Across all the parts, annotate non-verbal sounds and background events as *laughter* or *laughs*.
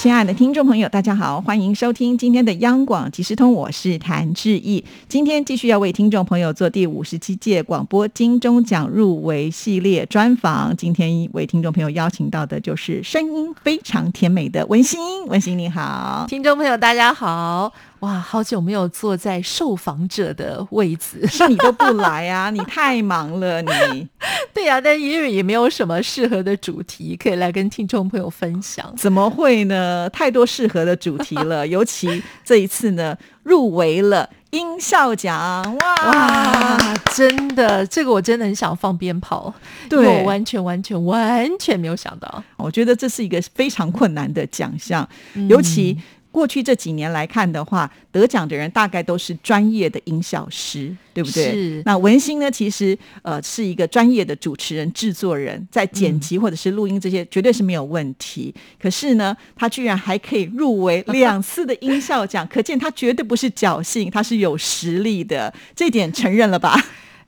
亲爱的听众朋友，大家好，欢迎收听今天的央广即时通，我是谭志毅。今天继续要为听众朋友做第五十七届广播金钟奖入围系列专访。今天为听众朋友邀请到的就是声音非常甜美的文心，文心你好，听众朋友大家好。哇，好久没有坐在受访者的位置，*laughs* 是你都不来啊？*laughs* 你太忙了，你。*laughs* 对呀，但因为也没有什么适合的主题可以来跟听众朋友分享。怎么会呢？太多适合的主题了，尤其这一次呢，入围了音效奖。哇，真的，这个我真的很想放鞭炮。对，我完全完全完全没有想到。我觉得这是一个非常困难的奖项，尤其。过去这几年来看的话，得奖的人大概都是专业的音效师，对不对？是。那文心呢，其实呃是一个专业的主持人、制作人，在剪辑或者是录音这些绝对是没有问题。可是呢，他居然还可以入围两次的音效奖，可见他绝对不是侥幸，他是有实力的，这点承认了吧？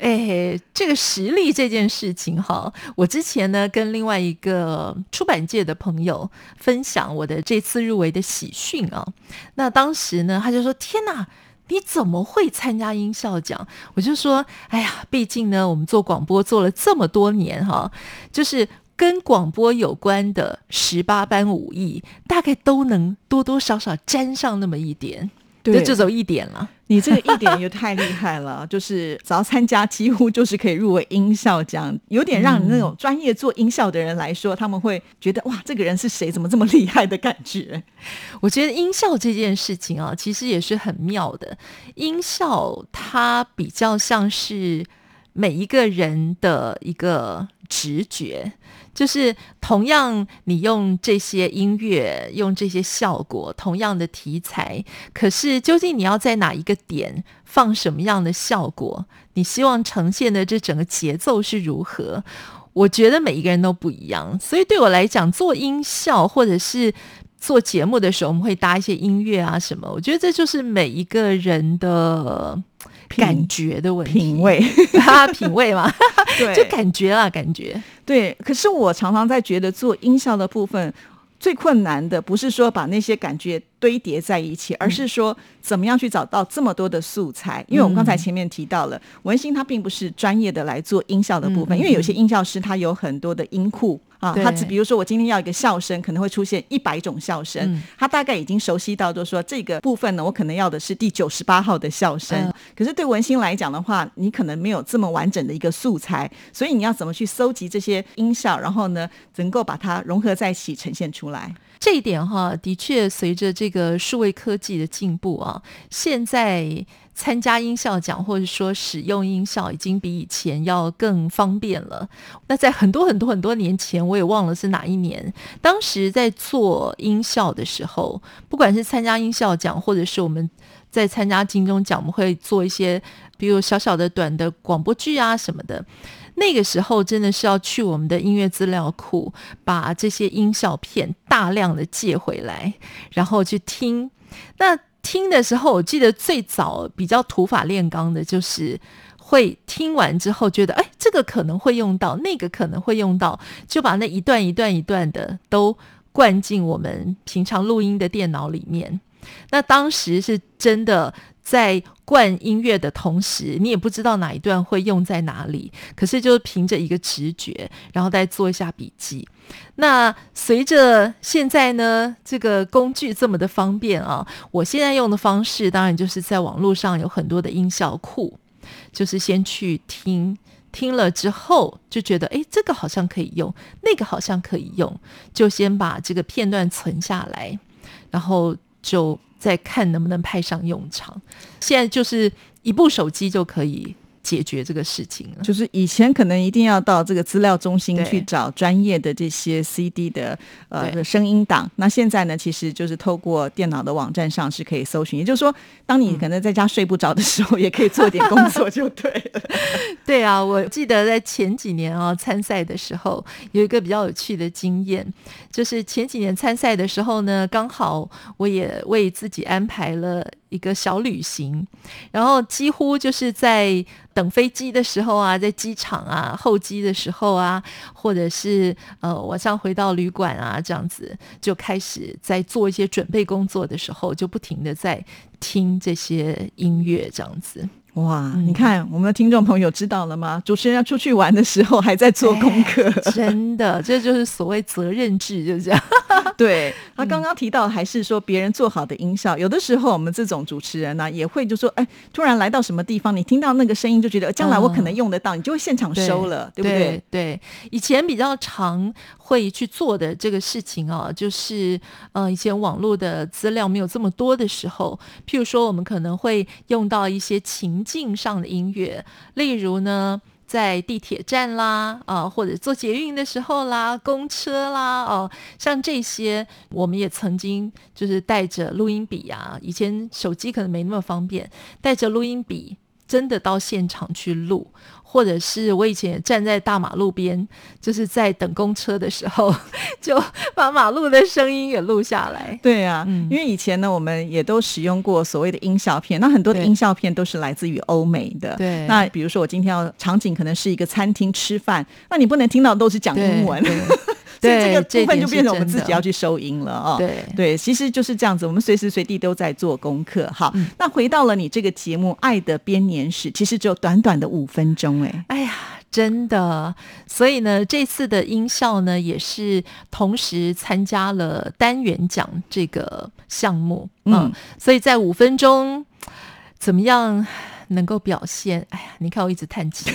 哎，这个实力这件事情哈，我之前呢跟另外一个出版界的朋友分享我的这次入围的喜讯啊，那当时呢他就说：“天哪，你怎么会参加音效奖？”我就说：“哎呀，毕竟呢我们做广播做了这么多年哈，就是跟广播有关的十八般武艺，大概都能多多少少沾上那么一点。”对，就走一点了。你这个一点也太厉害了，*laughs* 就是只要参加，几乎就是可以入围音效奖，有点让你那种专业做音效的人来说，他们会觉得哇，这个人是谁？怎么这么厉害的感觉？*laughs* 我觉得音效这件事情啊，其实也是很妙的。音效它比较像是每一个人的一个直觉。就是同样，你用这些音乐，用这些效果，同样的题材，可是究竟你要在哪一个点放什么样的效果？你希望呈现的这整个节奏是如何？我觉得每一个人都不一样，所以对我来讲，做音效或者是做节目的时候，我们会搭一些音乐啊什么。我觉得这就是每一个人的。感觉的问题，品味，啊 *laughs* 品味嘛，对，就感觉啦，感觉，对。可是我常常在觉得做音效的部分最困难的，不是说把那些感觉堆叠在一起，而是说怎么样去找到这么多的素材。因为我们刚才前面提到了，文心他并不是专业的来做音效的部分，因为有些音效师他有很多的音库。啊，他只比如说我今天要一个笑声，可能会出现一百种笑声，他大概已经熟悉到，就是说这个部分呢，我可能要的是第九十八号的笑声。可是对文心来讲的话，你可能没有这么完整的一个素材，所以你要怎么去搜集这些音效，然后呢，能够把它融合在一起呈现出来？这一点哈，的确随着这个数位科技的进步啊，现在。参加音效奖，或者说使用音效，已经比以前要更方便了。那在很多很多很多年前，我也忘了是哪一年。当时在做音效的时候，不管是参加音效奖，或者是我们在参加金钟奖，我们会做一些，比如小小的短的广播剧啊什么的。那个时候真的是要去我们的音乐资料库，把这些音效片大量的借回来，然后去听。那听的时候，我记得最早比较土法炼钢的，就是会听完之后觉得，哎，这个可能会用到，那个可能会用到，就把那一段一段一段的都灌进我们平常录音的电脑里面。那当时是真的在灌音乐的同时，你也不知道哪一段会用在哪里，可是就凭着一个直觉，然后再做一下笔记。那随着现在呢，这个工具这么的方便啊，我现在用的方式当然就是在网络上有很多的音效库，就是先去听，听了之后就觉得，哎，这个好像可以用，那个好像可以用，就先把这个片段存下来，然后。就再看能不能派上用场。现在就是一部手机就可以解决这个事情了。就是以前可能一定要到这个资料中心去找专业的这些 CD 的呃的声音档，那现在呢，其实就是透过电脑的网站上是可以搜寻，也就是说，当你可能在家睡不着的时候，也可以做点工作就对了。*laughs* 对啊，我记得在前几年啊、参赛的时候，有一个比较有趣的经验，就是前几年参赛的时候呢，刚好我也为自己安排了一个小旅行，然后几乎就是在等飞机的时候啊，在机场啊、候机的时候啊，或者是呃晚上回到旅馆啊，这样子就开始在做一些准备工作的时候，就不停的在听这些音乐，这样子。哇，你看我们的听众朋友知道了吗？主持人要出去玩的时候还在做功课。*laughs* 真的，这就是所谓责任制，就是这样。*laughs* *laughs* 对他刚刚提到，还是说别人做好的音效，有的时候我们这种主持人呢、也会就说，哎，突然来到什么地方，你听到那个声音，就觉得呃将来我可能用得到，你就会现场收了，对不对？对，以前比较常会去做的这个事情啊，就是呃，以前网络的资料没有这么多的时候，譬如说我们可能会用到一些情境上的音乐，例如呢。在地铁站啦，啊、或者坐捷运的时候啦，公车啦，哦，像这些，我们也曾经就是带着录音笔啊，以前手机可能没那么方便，带着录音笔真的到现场去录，或者是我以前也站在大马路边，就是在等公车的时候，*laughs* 就把马路的声音也录下来。对啊，嗯。因为以前呢，我们也都使用过所谓的音效片，那很多的音效片都是来自于欧美的。对。那比如说我今天要场景可能是一个餐厅吃饭，那你不能听到都是讲英文，对所以这个部分就变成我们自己要去收音了哦。对。对，其实就是这样子，我们随时随地都在做功课。好，嗯。那回到了你这个节目《爱的编年史》，其实只有短短的五分钟，哎，哎呀，真的，所以呢，这次的音效呢，也是同时参加了单元奖这个项目，嗯，嗯。所以在五分钟怎么样能够表现？哎呀，你看我一直叹气，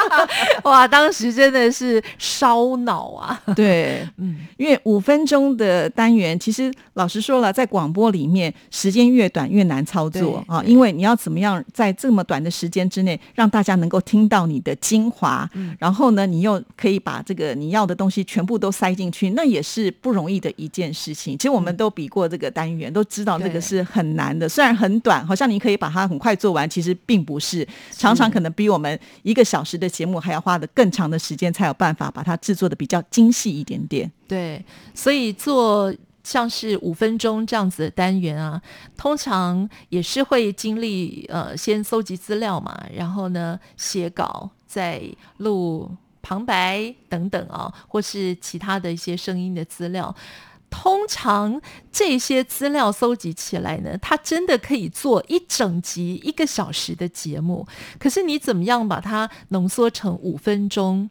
*laughs* 哇，当时真的是烧脑啊，对，*laughs* 嗯，因为五分钟的单元，其实老实说了，在广播里面，时间越短越难操作啊，因为你要怎么样在这么短的时间之内，让大家能够听到你的精华，嗯。然后呢，你又可以把这个你要的东西全部都塞进去，那也是不容易的一件事情。其实我们都比过这个单元，都知道这个是很难的，虽然很短，好像你可以把它很快做完，其实并不是，常常可能比我们一个小时的节目还要花的更长的时间，才有办法把它制作的比较精细一点点。对，所以做像是五分钟这样子的单元啊，通常也是会经历呃先搜集资料嘛，然后呢写稿，再录旁白等等啊，或是其他的一些声音的资料。通常这些资料搜集起来呢，它真的可以做一整集一个小时的节目。可是你怎么样把它浓缩成五分钟？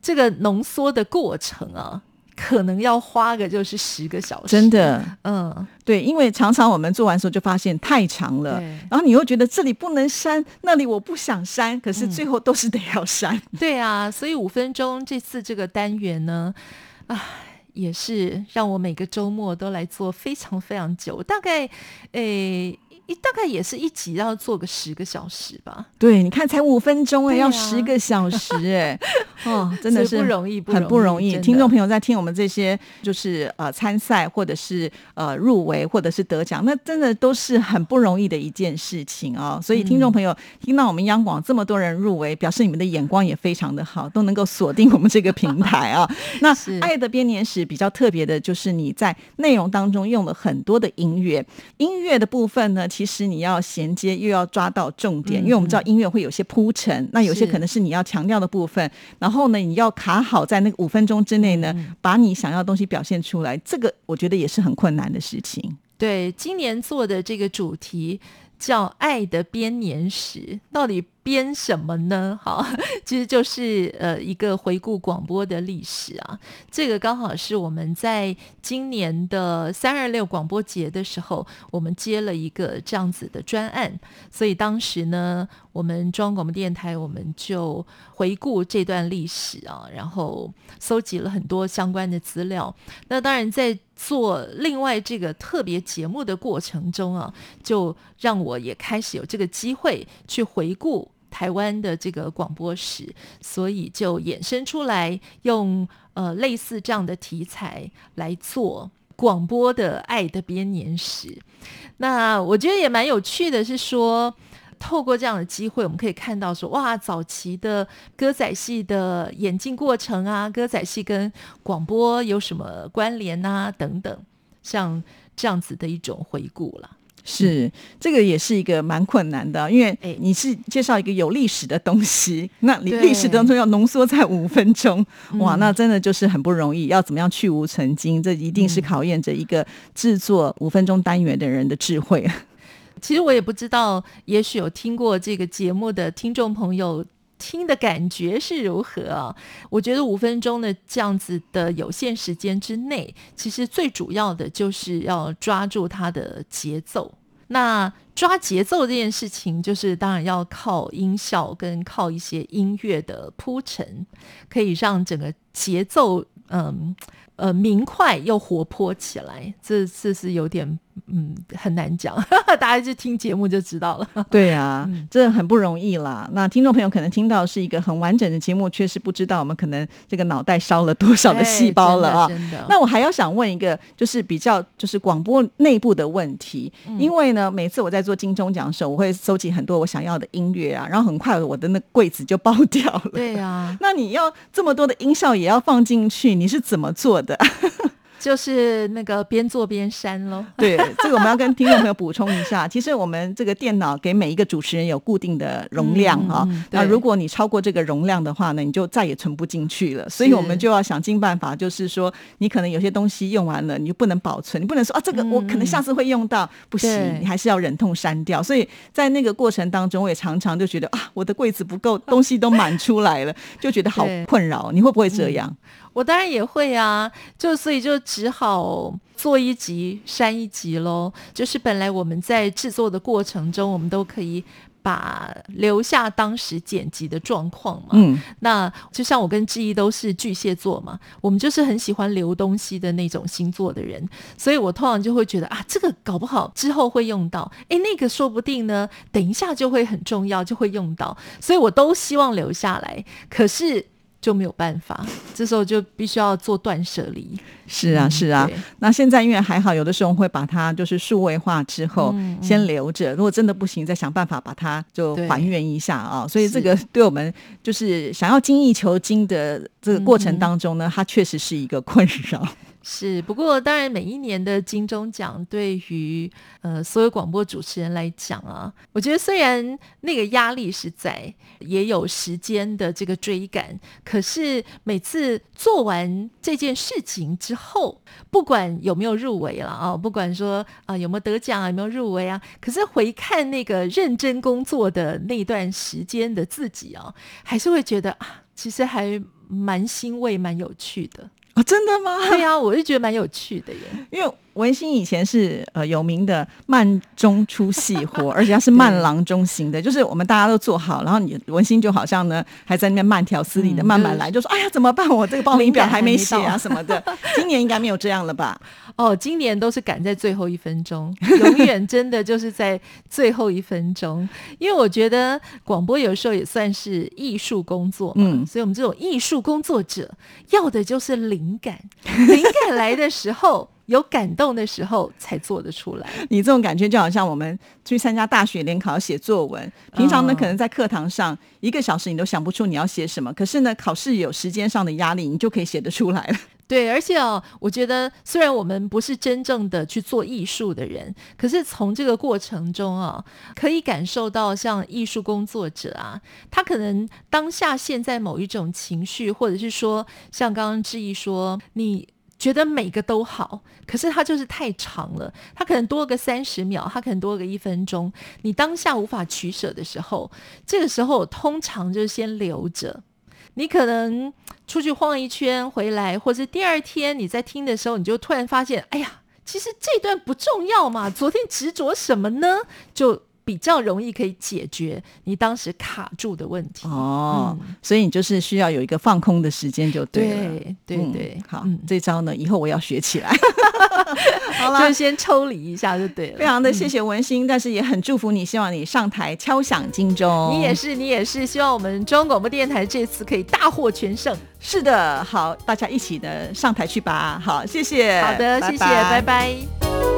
这个浓缩的过程啊，可能要花个就是十个小时。真，的，嗯，对，因为常常我们做完时候就发现太长了，然后你又觉得这里不能删，那里我不想删，可嗯是最后都是得要删。对啊，所以五分钟这次这个单元呢，啊。也是让我每个周末都来做非常非常久，大概，诶，一大概也是一集要做个十个小时吧。对，你看才五分钟哎、要十个小时哎、*laughs* 哦，真的是不容易不很不容容易。听众朋友在听我们这些，就是呃参赛或者是呃入围或者是得奖，那真的都是很不容易的一件事情哦。所以听众朋友、听到我们央广这么多人入围，表示你们的眼光也非常的好，都能够锁定我们这个平台啊。*laughs* 那爱的编年史比较特别的就是你在内容当中用了很多的音乐，音乐的部分呢，其实你要衔接又要抓到重点，嗯因为我们知道音乐会有些铺陈，那有些可能是你要强调的部分，然后呢，你要卡好在那个五分钟之内呢，把你想要的东西表现出来，这个我觉得也是很困难的事情。对，今年做的这个主题叫“爱的编年史”，到底编什么呢？好，*laughs* 其实就是呃一个回顾广播的历史啊。这个刚好是我们在今年的三二六广播节的时候，我们接了一个这样子的专案，所以当时呢，我们中央广播电台我们就回顾这段历史啊，然后搜集了很多相关的资料。那当然在做另外这个特别节目的过程中啊，就让我也开始有这个机会去回顾台湾的这个广播史，所以就衍生出来用呃类似这样的题材来做广播的爱的编年史。那我觉得也蛮有趣的，是说。透过这样的机会，我们可以看到说，哇，早期的歌仔戏的演进过程啊，歌仔戏跟广播有什么关联啊，等等，像这样子的一种回顾了。是，这个也是一个蛮困难的，因为你是介绍一个有历史的东西，*laughs* 那你历史当中要浓缩在五分钟，哇，那真的就是很不容易。要怎么样去无存精，这一定是考验着一个制作五分钟单元的人的智慧。*laughs* 其实我也不知道，也许有听过这个节目的听众朋友听的感觉是如何啊？我觉得五分钟的这样子的有限时间之内，其实最主要的就是要抓住它的节奏。那抓节奏这件事情，就是当然要靠音效跟靠一些音乐的铺陈，可以让整个节奏嗯呃明快又活泼起来。这这是有点。嗯，很难讲，*laughs* 大家就听节目就知道了。对呀，这很不容易啦。那听众朋友可能听到是一个很完整的节目，确实不知道我们可能这个脑袋烧了多少的细胞了啊。真的。那我还要想问一个，就是比较就是广播内部的问题，因为呢，每次我在做金钟奖的时候，我会收集很多我想要的音乐啊，然后很快我的那柜子就爆掉了。对啊。*laughs* 那你要这么多的音效也要放进去，你是怎么做的？*laughs* 就是那个边做边删喽。*laughs* 对，这个我们要跟听众朋友补充一下。*laughs* 其实我们这个电脑给每一个主持人有固定的容量啊。那如果你超过这个容量的话呢，你就再也存不进去了。所以我们就要想尽办法，就是说你可能有些东西用完了，你就不能保存，你不能说啊，这个我可能下次会用到，不行，你还是要忍痛删掉。所以在那个过程当中，我也常常就觉得啊，我的柜子不够，东西都满出来了，就觉得好困扰。你会不会这样？我当然也会啊，就所以就只好做一集删一集喽。就是本来我们在制作的过程中，我们都可以把留下当时剪辑的状况嘛。嗯，那就像我跟志毅都是巨蟹座嘛，我们就是很喜欢留东西的那种星座的人，所以我通常就会觉得啊，这个搞不好之后会用到，诶，那个说不定呢，等一下就会很重要，就会用到，所以我都希望留下来。可是。就没有办法，*laughs* 这时候就必须要做断舍离。是啊，是啊。那现在因为还好，有的时候会把它就是数位化之后先留着，如果真的不行，再想办法把它就还原一下啊。所以这个对我们就是想要精益求精的这个过程当中呢，它确实是一个困扰。是，不过当然，每一年的金钟奖对于呃所有广播主持人来讲啊，我觉得虽然那个压力是在，也有时间的这个追赶，可是每次做完这件事情之后，不管有没有入围了啊，不管说啊有没有得奖啊，有没有入围啊，可是回看那个认真工作的那段时间的自己啊，还是会觉得啊，其实还蛮欣慰、蛮有趣的。啊，*laughs* 真的吗？对呀，我就觉得蛮有趣的耶，*laughs* 因为。文心以前是呃有名的慢中出细活，*laughs* 而且他是慢郎中型的，就是我们大家都做好，然后你文心就好像呢还在那边慢条斯理的慢慢来，就说哎呀怎么办？我这个报名表还没写啊什么的。今年应该没有这样了吧？哦，今年都是赶在最后一分钟，永远真的就是在最后一分钟。因为我觉得广播有时候也算是艺术工作嘛，所以我们这种艺术工作者要的就是灵感，*laughs* 灵感来的时候。有感动的时候才做得出来。*laughs* 你这种感觉就好像我们去参加大学联考写作文，平常呢可能在课堂上一个小时你都想不出你要写什么，可是呢考试有时间上的压力，你就可以写得出来了。对，而且哦，我觉得虽然我们不是真正的去做艺术的人，可是从这个过程中啊，可以感受到像艺术工作者啊，他可能当下现在某一种情绪，或者是说像刚刚志毅说你。觉得每个都好，可是它就是太长了。它可能多个三十秒，它可能多个一分钟。你当下无法取舍的时候，这个时候通常就先留着。你可能出去晃一圈回来，或者第二天你在听的时候，你就突然发现，哎呀，其实这段不重要嘛。昨天执着什么呢？就。比较容易可以解决你当时卡住的问题哦，所以你就是需要有一个放空的时间就对了，对对对，好，这招呢以后我要学起来。*laughs* 好了就，先抽离一下就对了。非常的谢谢文心，但是也很祝福你，希望你上台敲响金钟。你也是，你也是，希望我们中央广播电台这次可以大获全胜。是的，好，大家一起的上台去吧。好，谢谢。好的，谢谢，拜拜